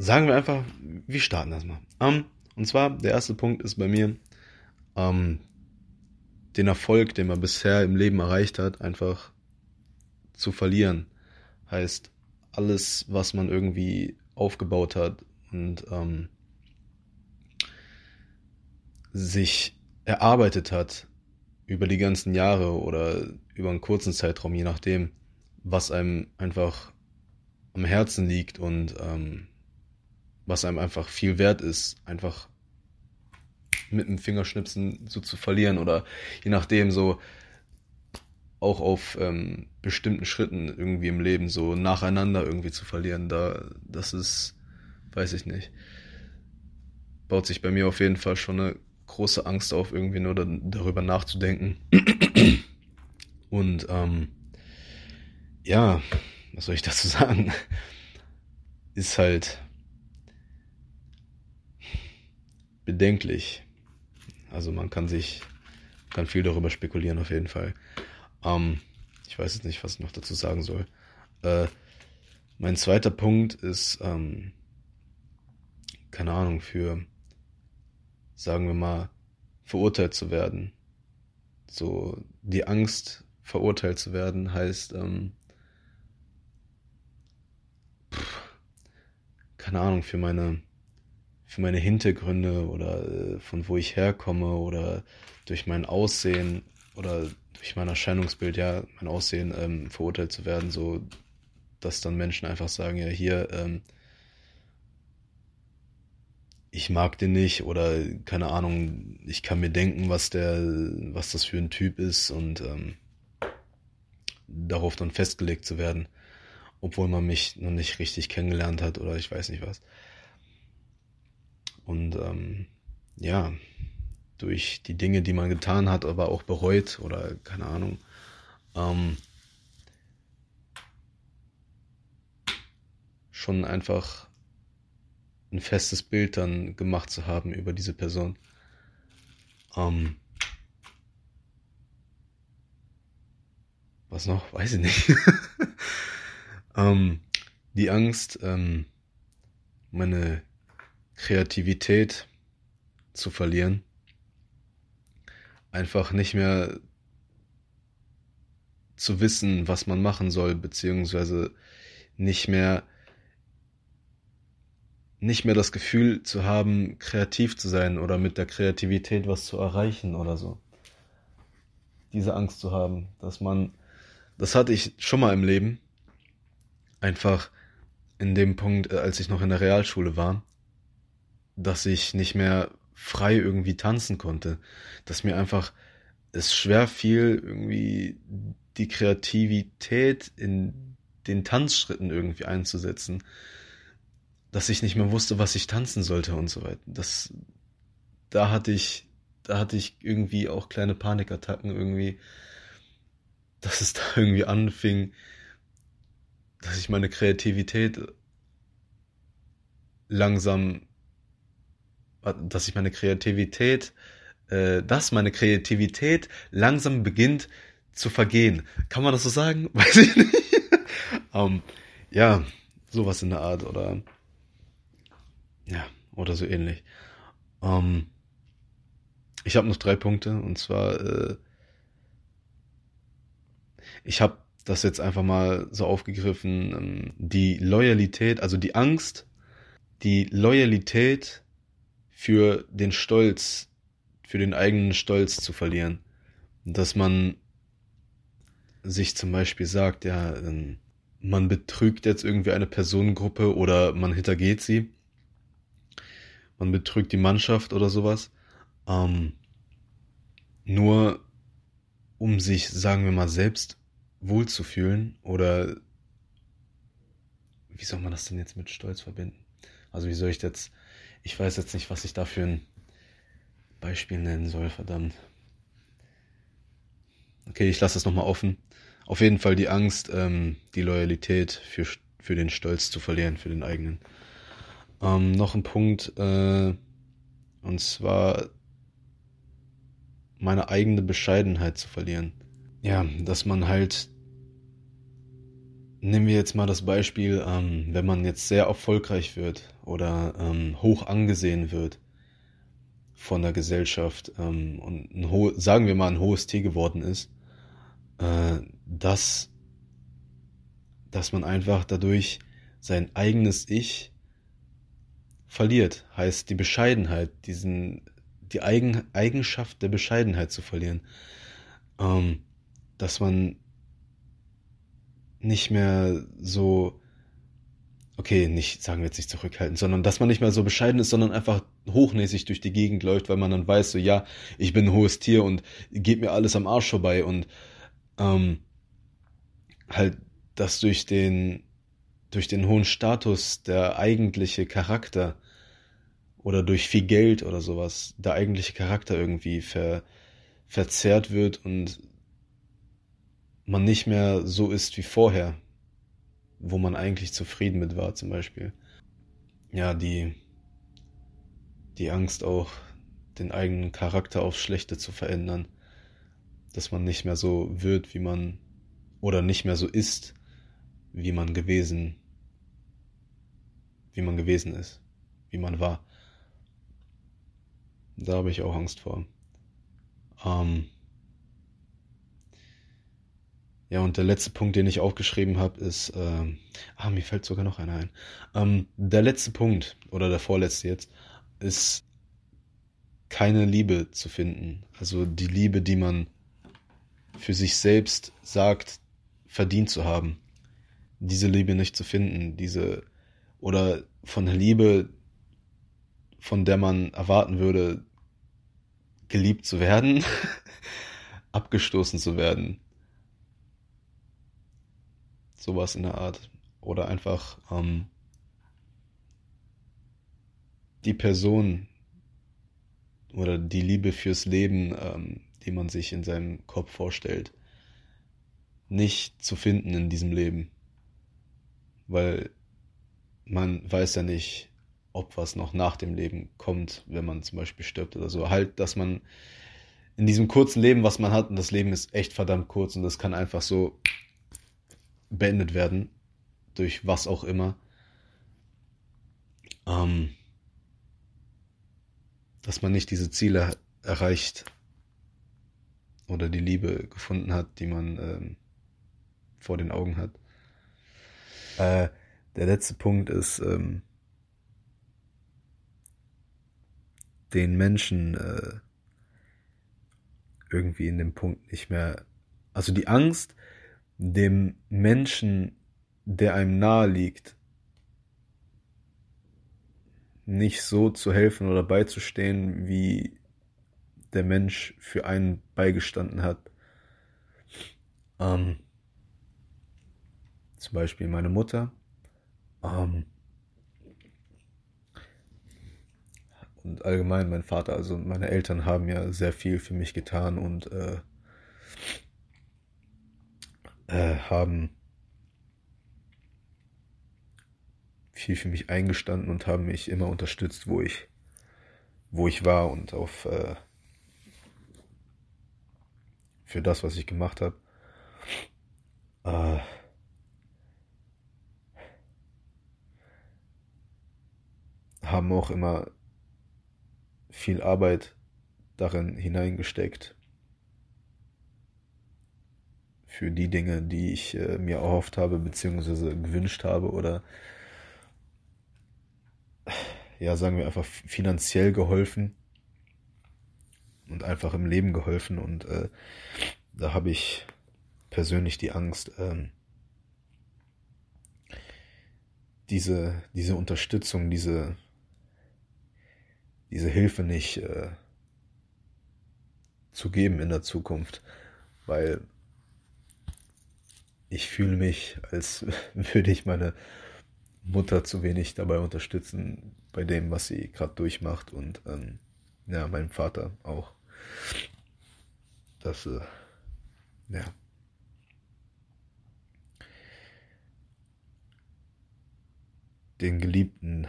sagen wir einfach, wir starten das mal. Um, und zwar, der erste Punkt ist bei mir, um, den Erfolg, den man bisher im Leben erreicht hat, einfach zu verlieren. Heißt, alles, was man irgendwie aufgebaut hat und ähm, sich erarbeitet hat über die ganzen Jahre oder über einen kurzen Zeitraum, je nachdem, was einem einfach am Herzen liegt und ähm, was einem einfach viel wert ist, einfach mit dem Fingerschnipsen so zu verlieren oder je nachdem so auch auf ähm, bestimmten Schritten irgendwie im Leben so nacheinander irgendwie zu verlieren, da das ist, weiß ich nicht, baut sich bei mir auf jeden Fall schon eine große Angst auf, irgendwie nur darüber nachzudenken. Und ähm, ja, was soll ich dazu sagen? Ist halt bedenklich. Also man kann sich, kann viel darüber spekulieren auf jeden Fall. Ähm, ich weiß jetzt nicht, was ich noch dazu sagen soll. Äh, mein zweiter Punkt ist, ähm, keine Ahnung, für, sagen wir mal, verurteilt zu werden. So, die Angst, verurteilt zu werden, heißt, ähm, pff, keine Ahnung, für meine, für meine Hintergründe oder äh, von wo ich herkomme oder durch mein Aussehen oder durch mein Erscheinungsbild, ja, mein Aussehen ähm, verurteilt zu werden, so dass dann Menschen einfach sagen, ja, hier, ähm, ich mag den nicht oder keine Ahnung, ich kann mir denken, was der, was das für ein Typ ist und ähm, darauf dann festgelegt zu werden, obwohl man mich noch nicht richtig kennengelernt hat oder ich weiß nicht was. Und ähm, ja, durch die Dinge, die man getan hat, aber auch bereut oder keine Ahnung. Ähm, schon einfach ein festes Bild dann gemacht zu haben über diese Person. Ähm, was noch? Weiß ich nicht. ähm, die Angst, ähm, meine Kreativität zu verlieren einfach nicht mehr zu wissen, was man machen soll, beziehungsweise nicht mehr nicht mehr das Gefühl zu haben, kreativ zu sein oder mit der Kreativität was zu erreichen oder so. Diese Angst zu haben, dass man, das hatte ich schon mal im Leben, einfach in dem Punkt, äh, als ich noch in der Realschule war, dass ich nicht mehr frei irgendwie tanzen konnte, dass mir einfach es schwer fiel, irgendwie die Kreativität in den Tanzschritten irgendwie einzusetzen, dass ich nicht mehr wusste, was ich tanzen sollte und so weiter. Das, da hatte ich, da hatte ich irgendwie auch kleine Panikattacken irgendwie, dass es da irgendwie anfing, dass ich meine Kreativität langsam dass ich meine Kreativität, äh, dass meine Kreativität langsam beginnt zu vergehen. Kann man das so sagen? Weiß ich nicht. um, ähm, ja, sowas in der Art oder ja, oder so ähnlich. Um, ähm, ich habe noch drei Punkte und zwar äh, ich habe das jetzt einfach mal so aufgegriffen, ähm, die Loyalität, also die Angst, die Loyalität für den Stolz, für den eigenen Stolz zu verlieren. Dass man sich zum Beispiel sagt, ja, ähm, man betrügt jetzt irgendwie eine Personengruppe oder man hintergeht sie. Man betrügt die Mannschaft oder sowas. Ähm, nur um sich, sagen wir mal, selbst wohlzufühlen oder wie soll man das denn jetzt mit Stolz verbinden? Also wie soll ich jetzt ich weiß jetzt nicht, was ich da für ein Beispiel nennen soll, verdammt. Okay, ich lasse es nochmal offen. Auf jeden Fall die Angst, ähm, die Loyalität für, für den Stolz zu verlieren, für den eigenen. Ähm, noch ein Punkt, äh, und zwar meine eigene Bescheidenheit zu verlieren. Ja, dass man halt nehmen wir jetzt mal das Beispiel, ähm, wenn man jetzt sehr erfolgreich wird oder ähm, hoch angesehen wird von der Gesellschaft ähm, und ein sagen wir mal ein hohes Tier geworden ist, äh, dass, dass man einfach dadurch sein eigenes Ich verliert. Heißt die Bescheidenheit, diesen, die Eigen, Eigenschaft der Bescheidenheit zu verlieren. Ähm, dass man nicht mehr so, okay, nicht, sagen wir jetzt nicht zurückhalten, sondern dass man nicht mehr so bescheiden ist, sondern einfach hochnäsig durch die Gegend läuft, weil man dann weiß, so, ja, ich bin ein hohes Tier und geht mir alles am Arsch vorbei. Und ähm, halt, dass durch den, durch den hohen Status der eigentliche Charakter oder durch viel Geld oder sowas der eigentliche Charakter irgendwie ver, verzerrt wird und man nicht mehr so ist wie vorher, wo man eigentlich zufrieden mit war zum Beispiel. Ja, die, die Angst auch, den eigenen Charakter aufs Schlechte zu verändern, dass man nicht mehr so wird, wie man, oder nicht mehr so ist, wie man gewesen, wie man gewesen ist, wie man war. Da habe ich auch Angst vor. Ähm, ja, und der letzte Punkt, den ich aufgeschrieben habe, ist, ähm, ah, mir fällt sogar noch einer ein. Ähm, der letzte Punkt, oder der vorletzte jetzt, ist keine Liebe zu finden. Also die Liebe, die man für sich selbst sagt, verdient zu haben. Diese Liebe nicht zu finden, diese, oder von der Liebe, von der man erwarten würde, geliebt zu werden, abgestoßen zu werden sowas in der Art. Oder einfach ähm, die Person oder die Liebe fürs Leben, ähm, die man sich in seinem Kopf vorstellt, nicht zu finden in diesem Leben. Weil man weiß ja nicht, ob was noch nach dem Leben kommt, wenn man zum Beispiel stirbt oder so. Halt, dass man in diesem kurzen Leben, was man hat, und das Leben ist echt verdammt kurz und das kann einfach so beendet werden, durch was auch immer, ähm, dass man nicht diese Ziele erreicht oder die Liebe gefunden hat, die man ähm, vor den Augen hat. Äh, der letzte Punkt ist, ähm, den Menschen äh, irgendwie in dem Punkt nicht mehr, also die Angst, dem Menschen, der einem nahe liegt, nicht so zu helfen oder beizustehen, wie der Mensch für einen beigestanden hat. Ähm, zum Beispiel meine Mutter. Ähm, und allgemein mein Vater, also meine Eltern haben ja sehr viel für mich getan und äh, äh, haben viel für mich eingestanden und haben mich immer unterstützt, wo ich, wo ich war und auf äh, für das, was ich gemacht habe. Äh, haben auch immer viel Arbeit darin hineingesteckt, für die Dinge, die ich äh, mir erhofft habe, beziehungsweise gewünscht habe oder ja, sagen wir einfach finanziell geholfen und einfach im Leben geholfen und äh, da habe ich persönlich die Angst, ähm, diese, diese Unterstützung, diese, diese Hilfe nicht äh, zu geben in der Zukunft, weil ich fühle mich, als würde ich meine Mutter zu wenig dabei unterstützen, bei dem, was sie gerade durchmacht und ähm, ja, meinem Vater auch. Das, äh, ja. Den Geliebten,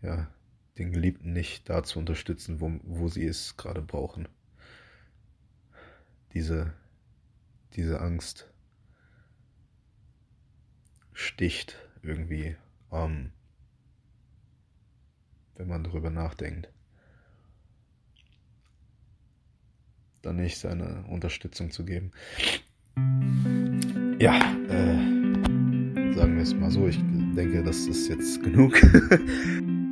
ja, den Geliebten nicht da zu unterstützen, wo, wo sie es gerade brauchen. Diese, diese Angst sticht irgendwie, ähm, wenn man darüber nachdenkt. Dann nicht seine Unterstützung zu geben. Ja, äh, sagen wir es mal so, ich denke, das ist jetzt genug.